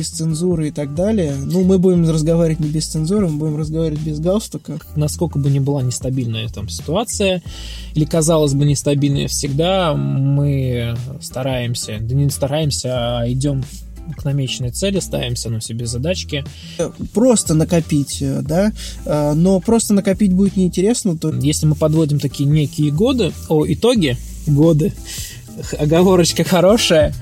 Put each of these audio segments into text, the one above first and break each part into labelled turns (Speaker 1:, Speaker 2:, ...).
Speaker 1: без цензуры и так далее. Ну, мы будем разговаривать не без цензуры, мы будем разговаривать без галстука.
Speaker 2: Насколько бы ни была нестабильная там ситуация, или казалось бы нестабильная всегда, мы стараемся, да не стараемся, а идем к намеченной цели, ставимся на себе задачки.
Speaker 1: Просто накопить, да, а, но просто накопить будет неинтересно. То...
Speaker 2: Если мы подводим такие некие годы, о, итоги, годы, оговорочка хорошая,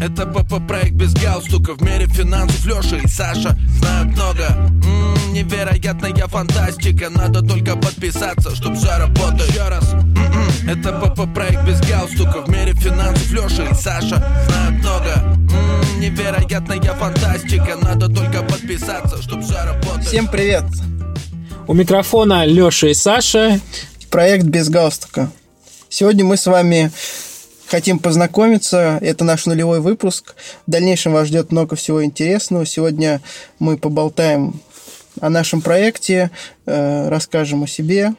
Speaker 3: это ПП проект без галстука. В мире финансов Леша и Саша знают много. М-м, Невероятная фантастика. Надо только подписаться, чтоб все работало Еще раз. М-м, Это ПП проект без галстука. В мире финансов Леша и Саша знают много. М-м, Невероятная фантастика. Надо только подписаться, чтоб все работало
Speaker 1: Всем привет!
Speaker 2: У микрофона Леша и Саша.
Speaker 1: Проект без галстука. Сегодня мы с вами хотим познакомиться. Это наш нулевой выпуск. В дальнейшем вас ждет много всего интересного. Сегодня мы поболтаем о нашем проекте, э, расскажем о себе.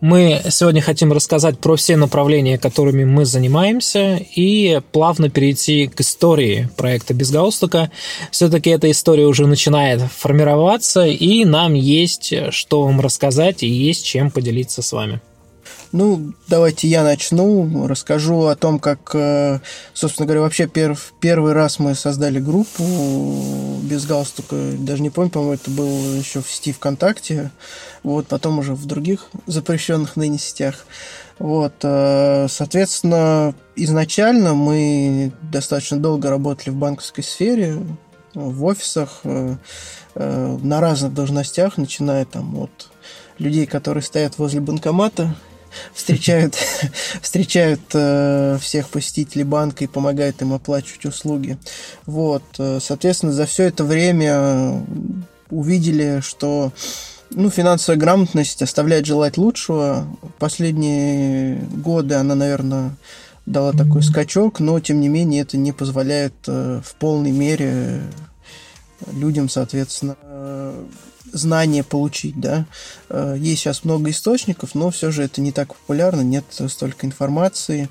Speaker 2: Мы сегодня хотим рассказать про все направления, которыми мы занимаемся, и плавно перейти к истории проекта «Без галстука». Все-таки эта история уже начинает формироваться, и нам есть что вам рассказать и есть чем поделиться с вами.
Speaker 1: Ну, давайте я начну. Расскажу о том, как, э, собственно говоря, вообще перв, первый раз мы создали группу без галстука. Даже не помню, по-моему, это было еще в сети ВКонтакте. Вот, потом уже в других запрещенных ныне сетях. Вот, э, соответственно, изначально мы достаточно долго работали в банковской сфере, в офисах, э, на разных должностях, начиная там от людей, которые стоят возле банкомата встречают, встречают э, всех посетителей банка и помогают им оплачивать услуги. Вот, э, соответственно, за все это время увидели, что ну, финансовая грамотность оставляет желать лучшего. Последние годы она, наверное, дала такой скачок, но тем не менее это не позволяет э, в полной мере людям, соответственно, э, знания получить, да. Э, есть сейчас много источников, но все же это не так популярно, нет столько информации.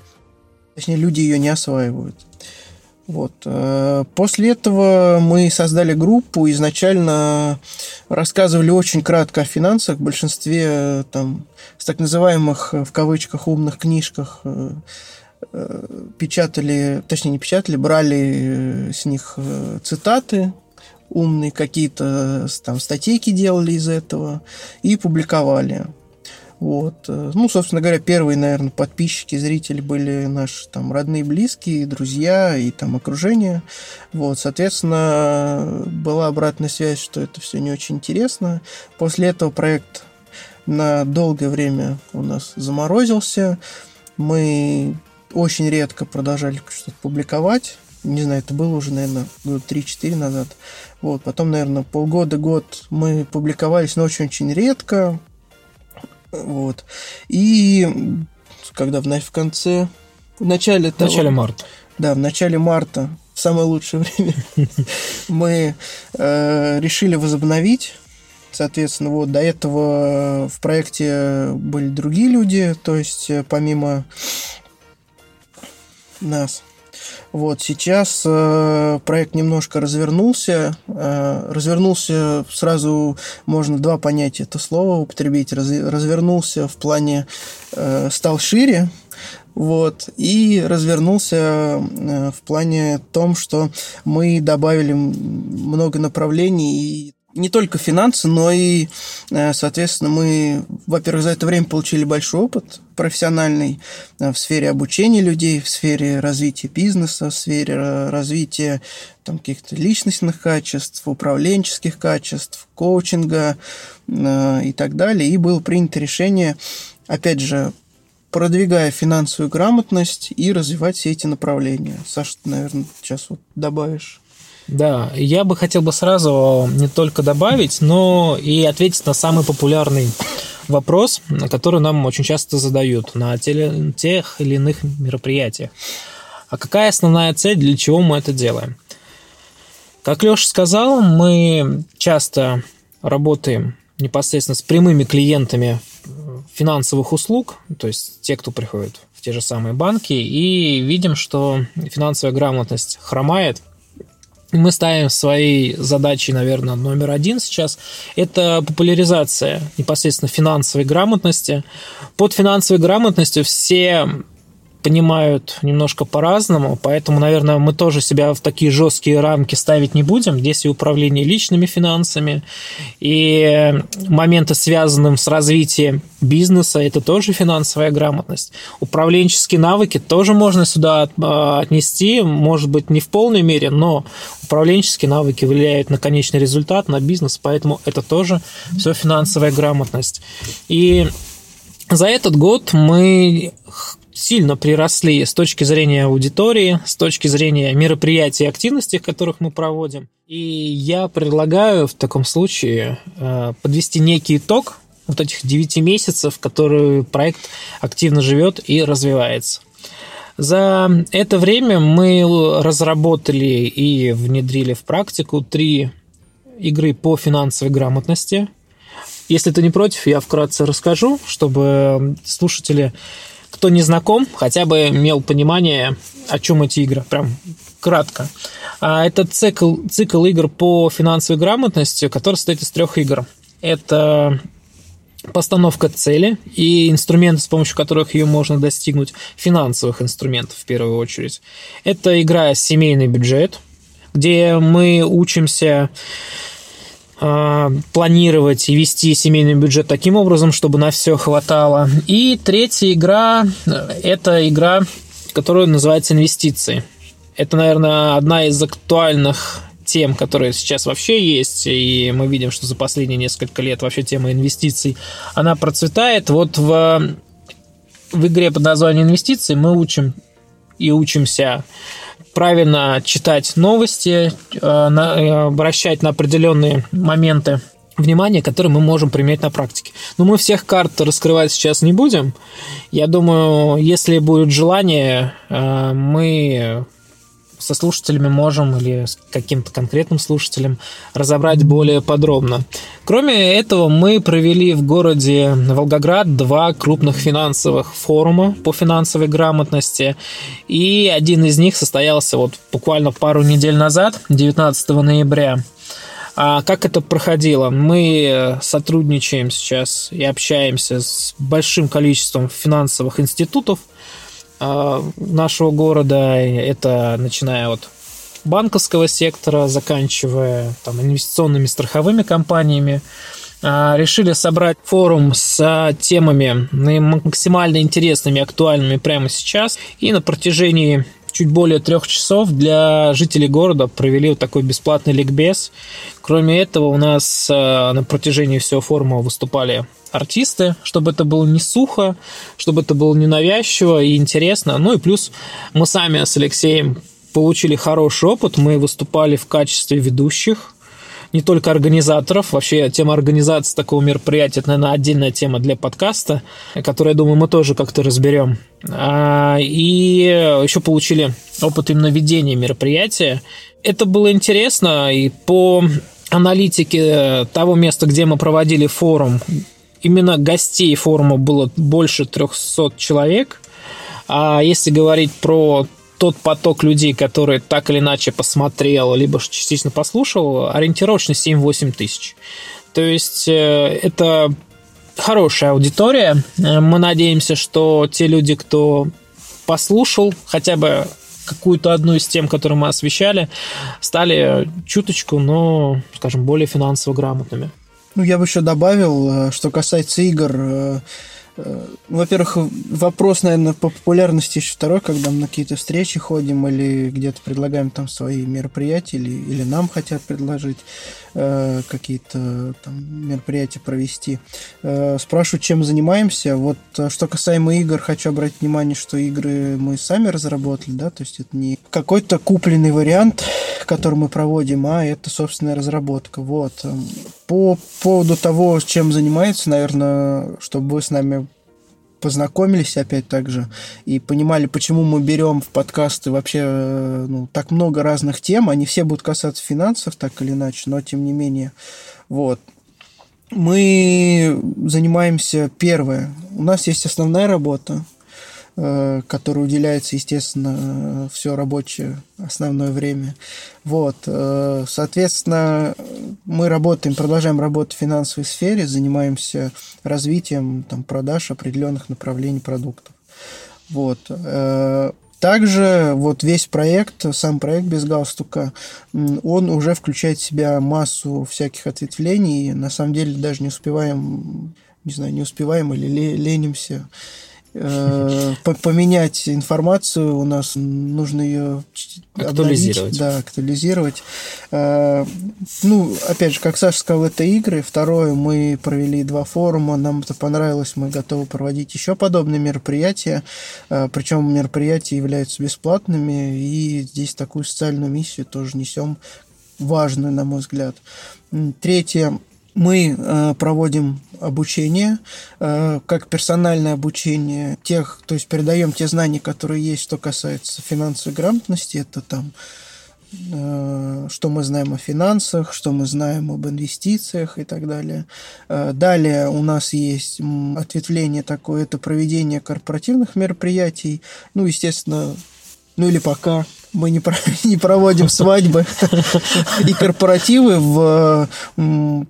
Speaker 1: Точнее, люди ее не осваивают. Вот. Э, после этого мы создали группу, изначально рассказывали очень кратко о финансах, в большинстве э, там, с так называемых в кавычках умных книжках печатали, точнее не печатали, брали с них цитаты, умные какие-то там статейки делали из этого и публиковали. Вот. Ну, собственно говоря, первые, наверное, подписчики, зрители были наши там родные, близкие, друзья и там окружение. Вот, соответственно, была обратная связь, что это все не очень интересно. После этого проект на долгое время у нас заморозился. Мы очень редко продолжали что-то публиковать не знаю, это было уже, наверное, года 3-4 назад. Вот, потом, наверное, полгода-год мы публиковались, но очень-очень редко. Вот. И когда в, в конце, в начале
Speaker 2: В начале марта.
Speaker 1: Да, в начале марта, в самое лучшее время, мы э, решили возобновить Соответственно, вот до этого в проекте были другие люди, то есть э, помимо нас. Вот сейчас э, проект немножко развернулся. Э, развернулся сразу можно два понятия это слово употребить. Раз, развернулся в плане э, стал шире. Вот, и развернулся э, в плане том, что мы добавили много направлений и не только финансы, но и, э, соответственно, мы, во-первых, за это время получили большой опыт профессиональный э, в сфере обучения людей, в сфере развития бизнеса, в сфере э, развития там, каких-то личностных качеств, управленческих качеств, коучинга и так далее. И было принято решение, опять же, продвигая финансовую грамотность и развивать все эти направления. Саша, ты, наверное, сейчас вот добавишь.
Speaker 2: Да, я бы хотел бы сразу не только добавить, но и ответить на самый популярный вопрос, который нам очень часто задают на тех или иных мероприятиях. А какая основная цель, для чего мы это делаем? Как Леша сказал, мы часто работаем непосредственно с прямыми клиентами финансовых услуг, то есть те, кто приходит в те же самые банки, и видим, что финансовая грамотность хромает. Мы ставим своей задачей, наверное, номер один сейчас – это популяризация непосредственно финансовой грамотности. Под финансовой грамотностью все понимают немножко по-разному, поэтому, наверное, мы тоже себя в такие жесткие рамки ставить не будем. Здесь и управление личными финансами, и моменты, связанные с развитием бизнеса, это тоже финансовая грамотность. Управленческие навыки тоже можно сюда а, отнести, может быть, не в полной мере, но управленческие навыки влияют на конечный результат, на бизнес, поэтому это тоже все финансовая грамотность. И за этот год мы сильно приросли с точки зрения аудитории, с точки зрения мероприятий и активностей, которых мы проводим. И я предлагаю в таком случае э, подвести некий итог вот этих 9 месяцев, которые проект активно живет и развивается. За это время мы разработали и внедрили в практику три игры по финансовой грамотности. Если ты не против, я вкратце расскажу, чтобы слушатели кто не знаком, хотя бы имел понимание, о чем эти игры. Прям кратко. А, это цикл, цикл игр по финансовой грамотности, который состоит из трех игр. Это постановка цели и инструменты, с помощью которых ее можно достигнуть, финансовых инструментов в первую очередь. Это игра «Семейный бюджет», где мы учимся планировать и вести семейный бюджет таким образом, чтобы на все хватало. И третья игра – это игра, которая называется «Инвестиции». Это, наверное, одна из актуальных тем, которые сейчас вообще есть, и мы видим, что за последние несколько лет вообще тема инвестиций, она процветает. Вот в, в игре под названием «Инвестиции» мы учим и учимся правильно читать новости, э, э, обращать на определенные моменты внимание, которые мы можем применять на практике. Но мы всех карт раскрывать сейчас не будем. Я думаю, если будет желание, э, мы со слушателями можем или с каким-то конкретным слушателем разобрать более подробно. Кроме этого, мы провели в городе Волгоград два крупных финансовых форума по финансовой грамотности, и один из них состоялся вот буквально пару недель назад, 19 ноября. А как это проходило? Мы сотрудничаем сейчас и общаемся с большим количеством финансовых институтов – нашего города. Это начиная от банковского сектора, заканчивая там, инвестиционными страховыми компаниями. А, решили собрать форум с темами максимально интересными, актуальными прямо сейчас. И на протяжении чуть более трех часов для жителей города провели вот такой бесплатный ликбез. Кроме этого, у нас э, на протяжении всего форума выступали артисты, чтобы это было не сухо, чтобы это было ненавязчиво и интересно. Ну и плюс мы сами с Алексеем получили хороший опыт. Мы выступали в качестве ведущих не только организаторов. Вообще, тема организации такого мероприятия, это, наверное, отдельная тема для подкаста, которую, я думаю, мы тоже как-то разберем. А, и еще получили опыт именно ведения мероприятия. Это было интересно, и по аналитике того места, где мы проводили форум, именно гостей форума было больше 300 человек. А если говорить про тот поток людей, который так или иначе посмотрел, либо частично послушал, ориентировочно 7-8 тысяч. То есть э, это хорошая аудитория. Мы надеемся, что те люди, кто послушал хотя бы какую-то одну из тем, которые мы освещали, стали чуточку, но, скажем, более финансово грамотными.
Speaker 1: Ну, я бы еще добавил, э, что касается игр, э, Э, во-первых, вопрос, наверное, по популярности еще второй, когда мы на какие-то встречи ходим или где-то предлагаем там свои мероприятия, или, или нам хотят предложить э, какие-то там мероприятия провести. Э, спрашивают, чем занимаемся. Вот э, что касаемо игр, хочу обратить внимание, что игры мы сами разработали, да, то есть это не какой-то купленный вариант, который мы проводим, а это собственная разработка. Вот. Эм, по поводу того, чем занимается, наверное, чтобы вы с нами познакомились опять так же и понимали, почему мы берем в подкасты вообще э, ну, так много разных тем. Они все будут касаться финансов, так или иначе, но тем не менее. Вот. Мы занимаемся первое. У нас есть основная работа. Э, который уделяется, естественно, все рабочее основное время. Вот, э, соответственно, мы работаем, продолжаем работать в финансовой сфере, занимаемся развитием там, продаж определенных направлений продуктов. Вот. Э, также вот весь проект, сам проект без галстука, он уже включает в себя массу всяких ответвлений. На самом деле даже не успеваем, не знаю, не успеваем или ленимся поменять информацию, у нас нужно ее
Speaker 2: актуализировать.
Speaker 1: Да, актуализировать. Э, ну, опять же, как Саша сказал, это игры. Второе, мы провели два форума, нам это понравилось, мы готовы проводить еще подобные мероприятия. Э, Причем мероприятия являются бесплатными, и здесь такую социальную миссию тоже несем важную, на мой взгляд. Третье, мы э, проводим обучение, э, как персональное обучение тех, то есть передаем те знания, которые есть, что касается финансовой грамотности, это там э, что мы знаем о финансах, что мы знаем об инвестициях и так далее. Далее у нас есть ответвление такое, это проведение корпоративных мероприятий, ну, естественно, ну или пока мы не, не проводим свадьбы и корпоративы в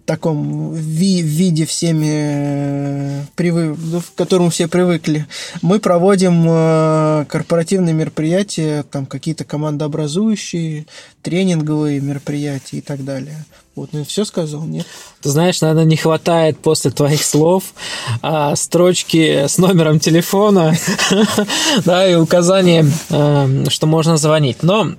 Speaker 1: таком ви, виде всеми э, привы, в которому все привыкли. Мы проводим э, корпоративные мероприятия, там какие-то командообразующие, тренинговые мероприятия и так далее. Вот, ну все сказал, нет?
Speaker 2: Ты знаешь, наверное, не хватает после твоих слов а, строчки с номером телефона, да, и указания, а, что можно звонить. Но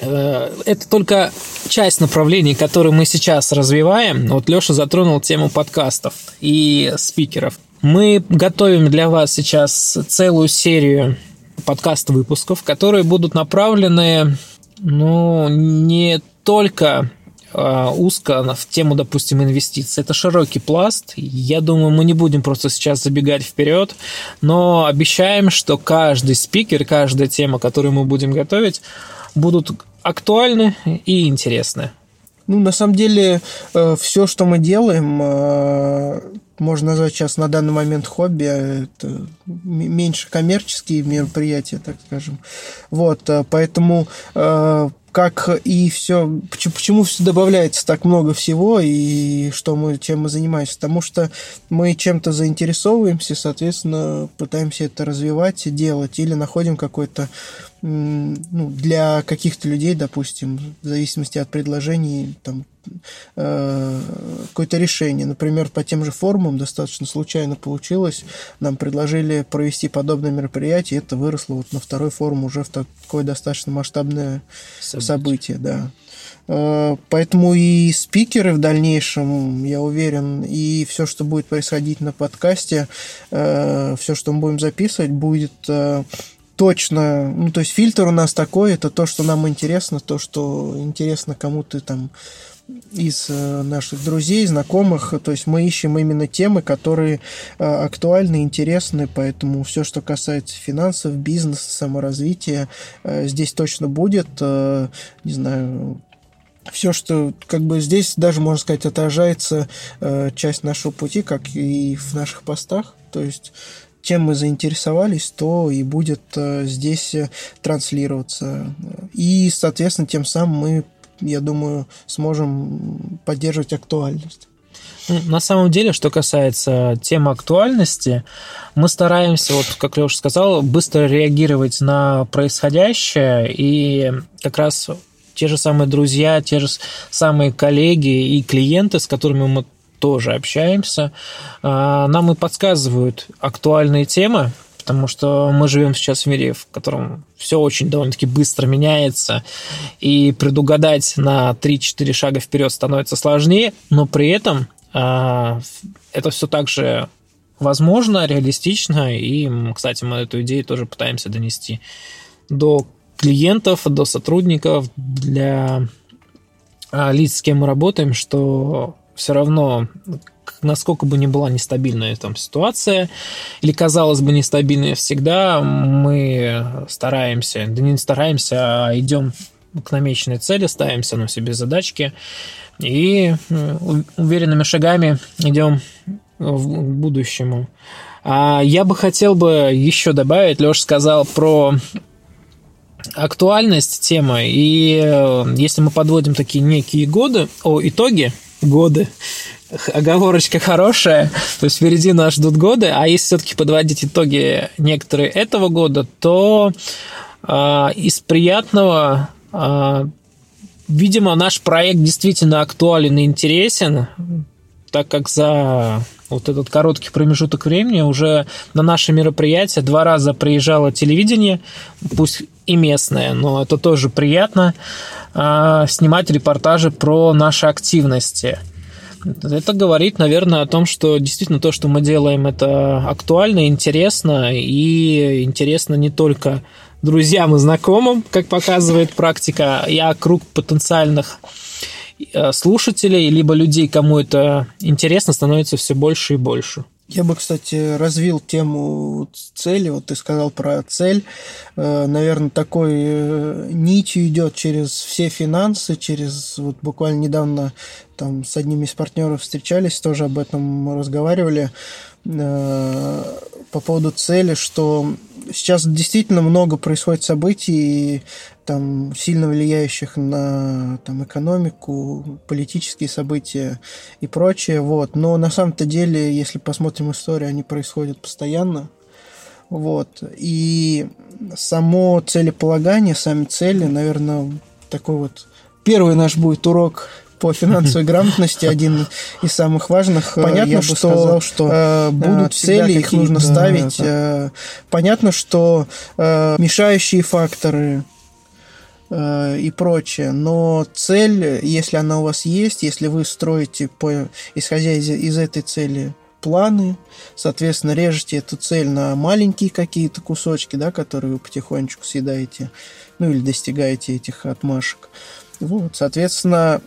Speaker 2: э, это только часть направлений, которые мы сейчас развиваем. Вот Леша затронул тему подкастов и спикеров. Мы готовим для вас сейчас целую серию подкаст-выпусков, которые будут направлены, ну, не только узко в тему, допустим, инвестиций. Это широкий пласт. Я думаю, мы не будем просто сейчас забегать вперед, но обещаем, что каждый спикер, каждая тема, которую мы будем готовить, будут актуальны и интересны.
Speaker 1: Ну, на самом деле, э, все, что мы делаем, э, можно назвать сейчас на данный момент хобби, а это меньше коммерческие мероприятия, так скажем. Вот, э, поэтому как и все, почему, почему все добавляется так много всего и что мы, чем мы занимаемся, потому что мы чем-то заинтересовываемся, соответственно, пытаемся это развивать делать, или находим какой-то ну, для каких-то людей, допустим, в зависимости от предложений, там, э, какое-то решение. Например, по тем же форумам достаточно случайно получилось. Нам предложили провести подобное мероприятие, и это выросло вот на второй форум уже в такое достаточно масштабное событие, событие да. Э, поэтому и спикеры в дальнейшем, я уверен, и все, что будет происходить на подкасте, э, все, что мы будем записывать, будет э, точно, ну, то есть фильтр у нас такой, это то, что нам интересно, то, что интересно кому-то там из э, наших друзей, знакомых. То есть мы ищем именно темы, которые э, актуальны, интересны, поэтому все, что касается финансов, бизнеса, саморазвития, э, здесь точно будет. Не знаю, все, что как бы здесь даже, можно сказать, отражается часть нашего пути, как и в наших постах. То есть чем мы заинтересовались, то и будет э, здесь э, транслироваться. И, соответственно, тем самым мы, я думаю, сможем поддерживать актуальность.
Speaker 2: Ну, на самом деле, что касается темы актуальности, мы стараемся, вот как Леша сказал, быстро реагировать на происходящее, и как раз те же самые друзья, те же самые коллеги и клиенты, с которыми мы тоже общаемся. А, нам и подсказывают актуальные темы, потому что мы живем сейчас в мире, в котором все очень довольно-таки быстро меняется, и предугадать на 3-4 шага вперед становится сложнее, но при этом а, это все также возможно, реалистично, и, кстати, мы эту идею тоже пытаемся донести до клиентов, до сотрудников, для а, лиц, с кем мы работаем, что все равно, насколько бы ни была нестабильная там ситуация, или казалось бы нестабильная всегда, мы стараемся, да не стараемся, а идем к намеченной цели, ставимся на себе задачки и уверенными шагами идем к будущему. А я бы хотел бы еще добавить, Леша сказал про актуальность темы. И э, если мы подводим такие некие годы, о, итоги, годы, оговорочка хорошая, то есть впереди нас ждут годы, а если все-таки подводить итоги некоторые этого года, то э, из приятного, э, видимо, наш проект действительно актуален и интересен, так как за вот этот короткий промежуток времени уже на наше мероприятие два раза приезжало телевидение, пусть и местное, но это тоже приятно, э, снимать репортажи про наши активности – это говорит, наверное, о том, что действительно то, что мы делаем, это актуально, интересно, и интересно не только друзьям и знакомым, как показывает практика, а круг потенциальных э, слушателей, либо людей, кому это интересно, становится все больше и больше.
Speaker 1: Я бы, кстати, развил тему цели. Вот ты сказал про цель. Э, Наверное, такой э, нитью идет через все финансы, через вот буквально недавно там с одним из партнеров встречались, тоже об этом разговаривали э, по поводу цели, что сейчас действительно много происходит событий, там, сильно влияющих на там, экономику, политические события и прочее. Вот. Но на самом-то деле, если посмотрим историю, они происходят постоянно. Вот. И само целеполагание, сами цели, наверное, такой вот первый наш будет урок по финансовой грамотности один из самых важных. Понятно, Я что, сказал, что э, будут цели, их нужно ставить. Да. Понятно, что э, мешающие факторы э, и прочее. Но цель, если она у вас есть, если вы строите, по, исходя из, из этой цели, планы, соответственно, режете эту цель на маленькие какие-то кусочки, да, которые вы потихонечку съедаете, ну или достигаете этих отмашек. Вот, соответственно,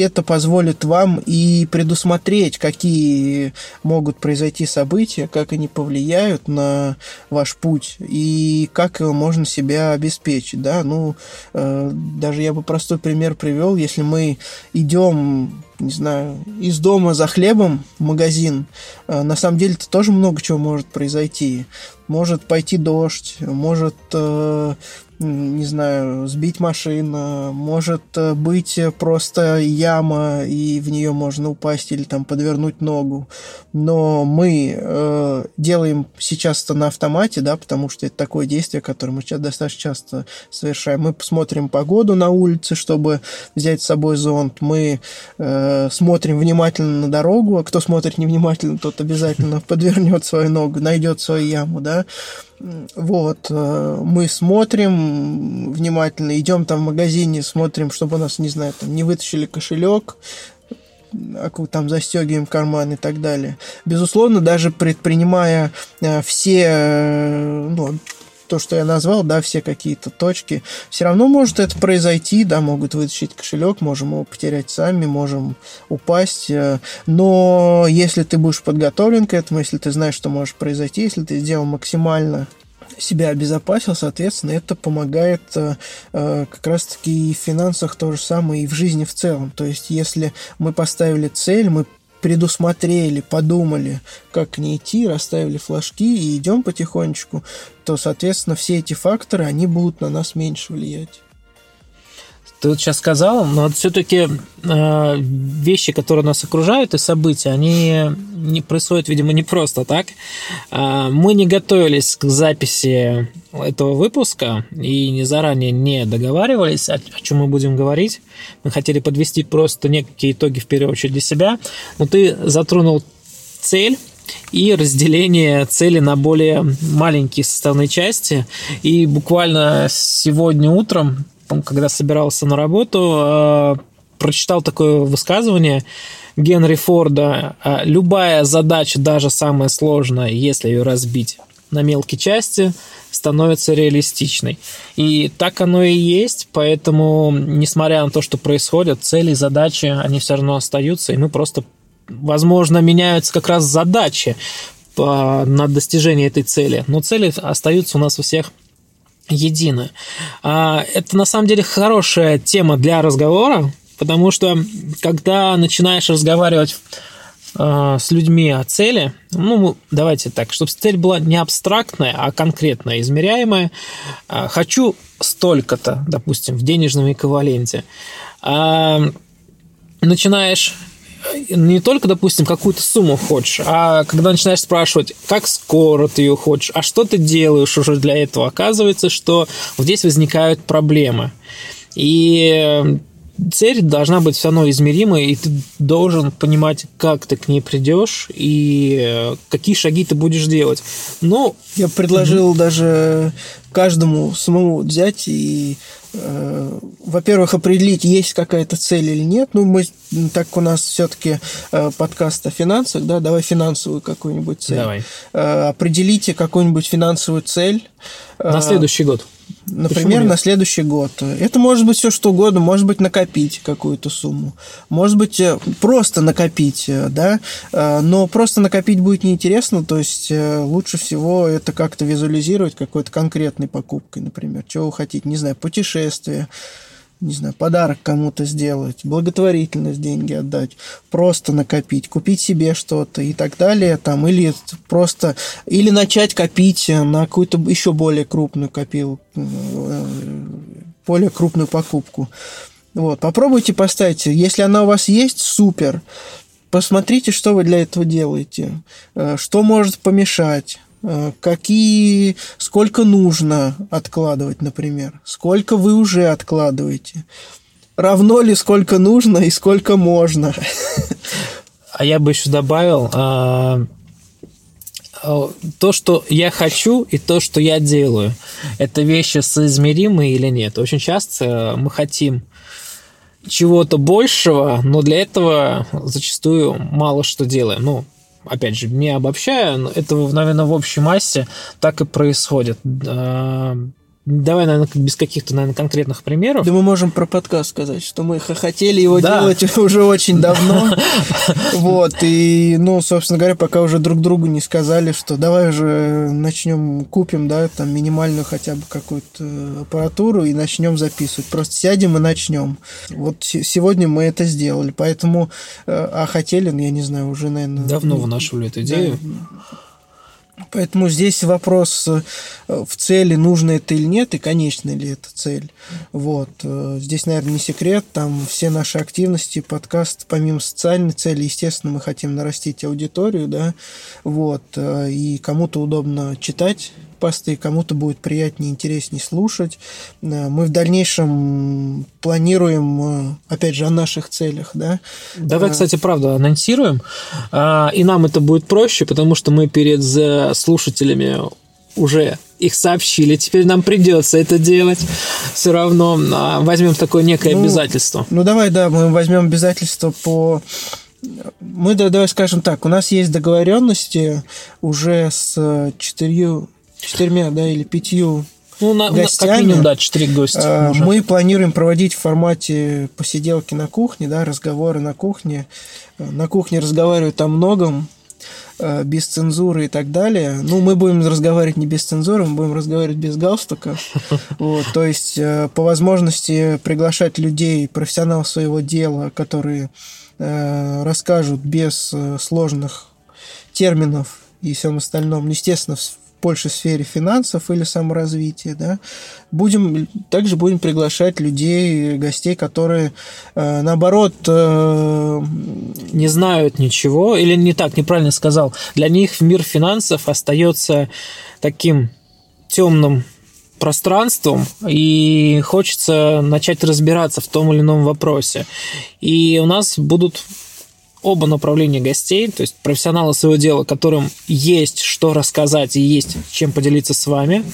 Speaker 1: это позволит вам и предусмотреть, какие могут произойти события, как они повлияют на ваш путь и как можно себя обеспечить. Да? Ну, э, даже я бы простой пример привел. Если мы идем не знаю, из дома за хлебом в магазин, э, на самом деле это тоже много чего может произойти. Может пойти дождь, может э, не знаю, сбить машина, может э, быть просто яма, и в нее можно упасть или там подвернуть ногу. Но мы делаем сейчас это на автомате, да, потому что это такое действие, которое мы сейчас достаточно часто совершаем. Мы посмотрим погоду на улице, чтобы взять с собой зонт. Мы смотрим внимательно на дорогу, а кто смотрит невнимательно, тот обязательно подвернет свою ногу, найдет свою яму, да. Вот, э, мы смотрим внимательно, идем там в магазине, смотрим, чтобы у нас, не знаю, там не вытащили кошелек, там застегиваем карман и так далее. Безусловно, даже предпринимая э, все э, ну, то, что я назвал, да, все какие-то точки, все равно может это произойти, да, могут вытащить кошелек, можем его потерять сами, можем упасть, э, но если ты будешь подготовлен к этому, если ты знаешь, что может произойти, если ты сделал максимально себя обезопасил, соответственно, это помогает э, э как раз-таки и в финансах то же самое, и в жизни в целом. То есть, если мы поставили цель, мы предусмотрели, подумали, как к ней идти, расставили флажки и идем потихонечку, то, соответственно, все эти факторы, они будут на нас меньше влиять.
Speaker 2: Ты вот сейчас сказал, но все-таки э, вещи, которые нас окружают и события, они не происходят, видимо, не просто так. Э, мы не готовились к записи этого выпуска и не заранее не договаривались, о, о чем мы будем говорить. Мы хотели подвести просто некие итоги в первую очередь для себя. Но ты затронул цель и разделение цели на более маленькие составные части. И буквально сегодня утром когда собирался на работу, э, прочитал такое высказывание Генри Форда. «Э, Любая задача, даже самая сложная, если ее разбить на мелкие части, становится реалистичной. И так оно и есть, поэтому, несмотря на то, что происходит, цели, задачи, они все равно остаются, и мы просто, возможно, меняются как раз задачи на достижение этой цели, но цели остаются у нас у всех едины. А, это на самом деле хорошая тема для разговора, потому что когда начинаешь разговаривать э, с людьми о цели. Ну, давайте так, чтобы цель была не абстрактная, а конкретная, измеряемая. Э, хочу столько-то, допустим, в денежном эквиваленте. Начинаешь не только, допустим, какую-то сумму хочешь, а когда начинаешь спрашивать, как скоро ты ее хочешь, а что ты делаешь уже для этого, оказывается, что здесь возникают проблемы. И цель должна быть все равно измеримой, и ты должен понимать, как ты к ней придешь и какие шаги ты будешь делать. Ну,
Speaker 1: я предложил угу. даже каждому самому взять и Э, во-первых, определить, есть какая-то цель или нет. Ну, мы, так у нас все-таки э, подкаст о финансах, да, давай финансовую какую-нибудь цель.
Speaker 2: Давай.
Speaker 1: Э, определите какую-нибудь финансовую цель.
Speaker 2: На следующий год.
Speaker 1: Например, на следующий год. Это может быть все что угодно, может быть накопить какую-то сумму, может быть просто накопить, да, но просто накопить будет неинтересно, то есть лучше всего это как-то визуализировать какой-то конкретной покупкой, например, чего вы хотите, не знаю, путешествие, не знаю, подарок кому-то сделать, благотворительность деньги отдать, просто накопить, купить себе что-то и так далее, там, или просто, или начать копить на какую-то еще более крупную копил, более крупную покупку. Вот, попробуйте поставить, если она у вас есть, супер, посмотрите, что вы для этого делаете, э, что может помешать, какие, сколько нужно откладывать, например, сколько вы уже откладываете, равно ли сколько нужно и сколько можно.
Speaker 2: А я бы еще добавил а, а, то, что я хочу и то, что я делаю, это вещи соизмеримые или нет. Очень часто мы хотим чего-то большего, но для этого зачастую мало что делаем. Ну, опять же, не обобщая, но это, наверное, в общей массе так и происходит. Давай, наверное, без каких-то, наверное, конкретных примеров.
Speaker 1: Да мы можем про подкаст сказать, что мы хотели его да. делать уже очень давно. Вот, и, ну, собственно говоря, пока уже друг другу не сказали, что давай уже начнем, купим, да, там, минимальную хотя бы какую-то аппаратуру и начнем записывать. Просто сядем и начнем. Вот сегодня мы это сделали, поэтому, э, а хотели, ну, я не знаю, уже, наверное...
Speaker 2: Давно вынашивали эту идею.
Speaker 1: Поэтому здесь вопрос э, в цели, нужно это или нет, и конечна ли эта цель. Вот. Э, здесь, наверное, не секрет, там все наши активности, подкаст, помимо социальной цели, естественно, мы хотим нарастить аудиторию, да, вот, э, и кому-то удобно читать посты, кому-то будет приятнее, интереснее слушать. Э, мы в дальнейшем планируем, э, опять же, о наших целях, да.
Speaker 2: Давай, э, кстати, правда, анонсируем, и нам это будет проще, потому что мы перед слушателями уже их сообщили, теперь нам придется это делать. Все равно а, возьмем такое некое ну, обязательство.
Speaker 1: Ну давай, да, мы возьмем обязательство по мы, да, давай скажем так, у нас есть договоренности уже с четырью четырьмя, да, или пятью ну, на, гостями. Как минимум,
Speaker 2: да, четыре гостя.
Speaker 1: А, мы планируем проводить в формате посиделки на кухне, да, разговоры на кухне. На кухне разговаривают о многом, а, без цензуры и так далее. Ну, мы будем разговаривать не без цензуры, мы будем разговаривать без галстука. Вот, то есть, по возможности приглашать людей, профессионалов своего дела, которые расскажут без сложных терминов и всем остальном. Естественно, больше сфере финансов или саморазвития, да, будем, также будем приглашать людей, гостей, которые, э, наоборот... Э,
Speaker 2: не знают ничего, или не так, неправильно сказал, для них мир финансов остается таким темным пространством, и хочется начать разбираться в том или ином вопросе. И у нас будут оба направления гостей, то есть профессионалы своего дела, которым есть что рассказать и есть чем поделиться с вами.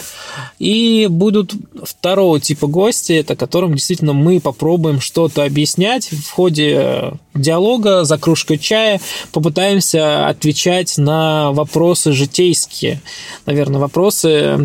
Speaker 2: И будут второго типа гости, это которым действительно мы попробуем что-то объяснять в ходе диалога за кружкой чая, попытаемся отвечать на вопросы житейские, наверное, вопросы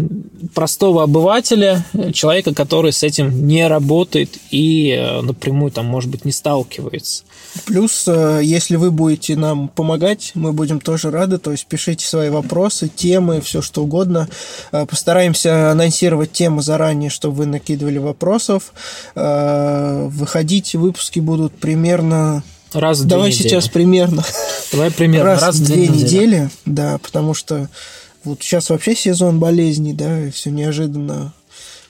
Speaker 2: простого обывателя, человека, который с этим не работает и э, напрямую там, может быть, не сталкивается.
Speaker 1: Плюс, э, если вы будете нам помогать, мы будем тоже рады. То есть пишите свои вопросы, темы, все что угодно. Э, постараемся анонсировать темы заранее, чтобы вы накидывали вопросов. Э, выходить выпуски будут примерно
Speaker 2: Раз в две
Speaker 1: Давай
Speaker 2: недели.
Speaker 1: сейчас примерно
Speaker 2: Давай примерно
Speaker 1: раз,
Speaker 2: раз,
Speaker 1: в
Speaker 2: в
Speaker 1: две
Speaker 2: недели.
Speaker 1: недели, да, потому что вот сейчас вообще сезон болезней, да, и все неожиданно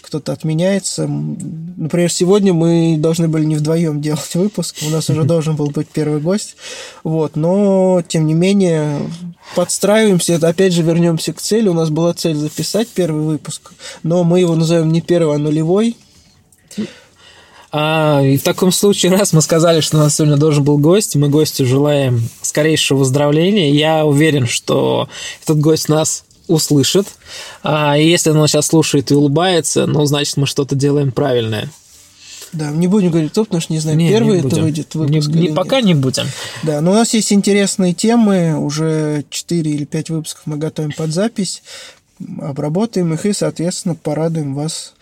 Speaker 1: кто-то отменяется. Например, сегодня мы должны были не вдвоем делать выпуск, у нас уже должен был быть первый гость, вот, но тем не менее подстраиваемся, это опять же вернемся к цели, у нас была цель записать первый выпуск, но мы его назовем не первый, а нулевой,
Speaker 2: А, и в таком случае, раз мы сказали, что у нас сегодня должен был гость, мы гостю желаем скорейшего выздоровления. Я уверен, что этот гость нас услышит. А, если он сейчас слушает и улыбается, ну, значит, мы что-то делаем правильное.
Speaker 1: да, не будем говорить кто, потому что не знаем,
Speaker 2: Не, не
Speaker 1: первый это
Speaker 2: будем.
Speaker 1: выйдет
Speaker 2: Не-
Speaker 1: выпуск
Speaker 2: не-
Speaker 1: или
Speaker 2: пока
Speaker 1: нет.
Speaker 2: не будем.
Speaker 1: Да, но у нас есть интересные темы, уже 4 или 5 выпусков мы готовим под запись, обработаем их и, соответственно, порадуем вас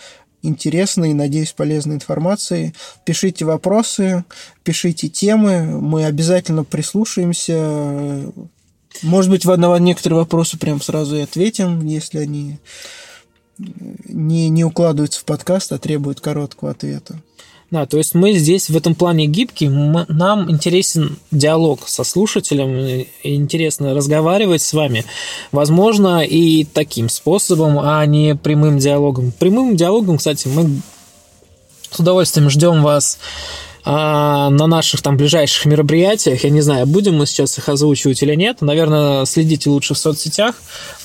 Speaker 1: интересной и, надеюсь, полезной информацией. Пишите вопросы, пишите темы, мы обязательно прислушаемся. Может быть, на некоторые вопросы прям сразу и ответим, если они не, не укладываются в подкаст, а требуют короткого ответа.
Speaker 2: Да, то есть мы здесь в этом плане гибкие, мы- нам интересен диалог со слушателем, и интересно разговаривать с вами, возможно, и таким способом, а не прямым диалогом. Прямым диалогом, кстати, мы с удовольствием ждем вас а, на наших там ближайших мероприятиях. Я не знаю, будем мы сейчас их озвучивать или нет. Наверное, следите лучше в соцсетях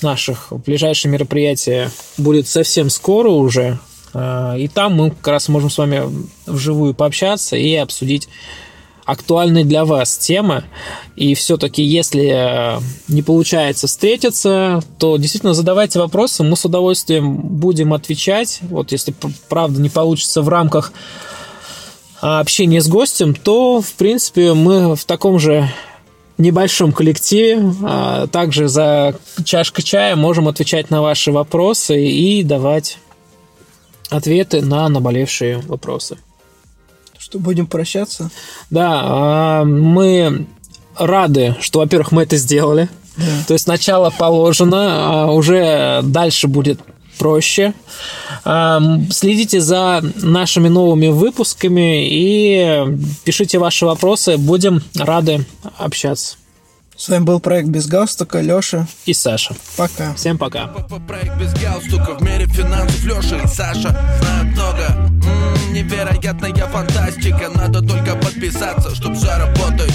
Speaker 2: наших. Ближайшее мероприятие будет совсем скоро уже. А, И там мы как раз можем с вами вживую пообщаться и обсудить актуальные для вас темы. И все-таки, если э, не получается встретиться, то действительно задавайте вопросы. Мы с удовольствием будем отвечать. Вот если правда не получится в рамках а, общения с гостем, то, в принципе, мы в таком же небольшом коллективе, а также за чашкой чая можем отвечать на ваши вопросы и давать ответы на наболевшие вопросы.
Speaker 1: Что, будем прощаться?
Speaker 2: Да, а, мы рады, что, во-первых, мы это сделали.
Speaker 1: Да.
Speaker 2: То есть начало положено, а уже дальше будет проще. А, м, Следите за нашими новыми выпусками и пишите ваши вопросы. Будем рады общаться.
Speaker 1: С вами был проект «Без галстука», Лёша.
Speaker 2: И Саша.
Speaker 1: Пока.
Speaker 2: Всем пока.
Speaker 3: Проект без галстука в мире финансов Леша и Саша знают много Невероятная фантастика Надо только подписаться, чтоб заработать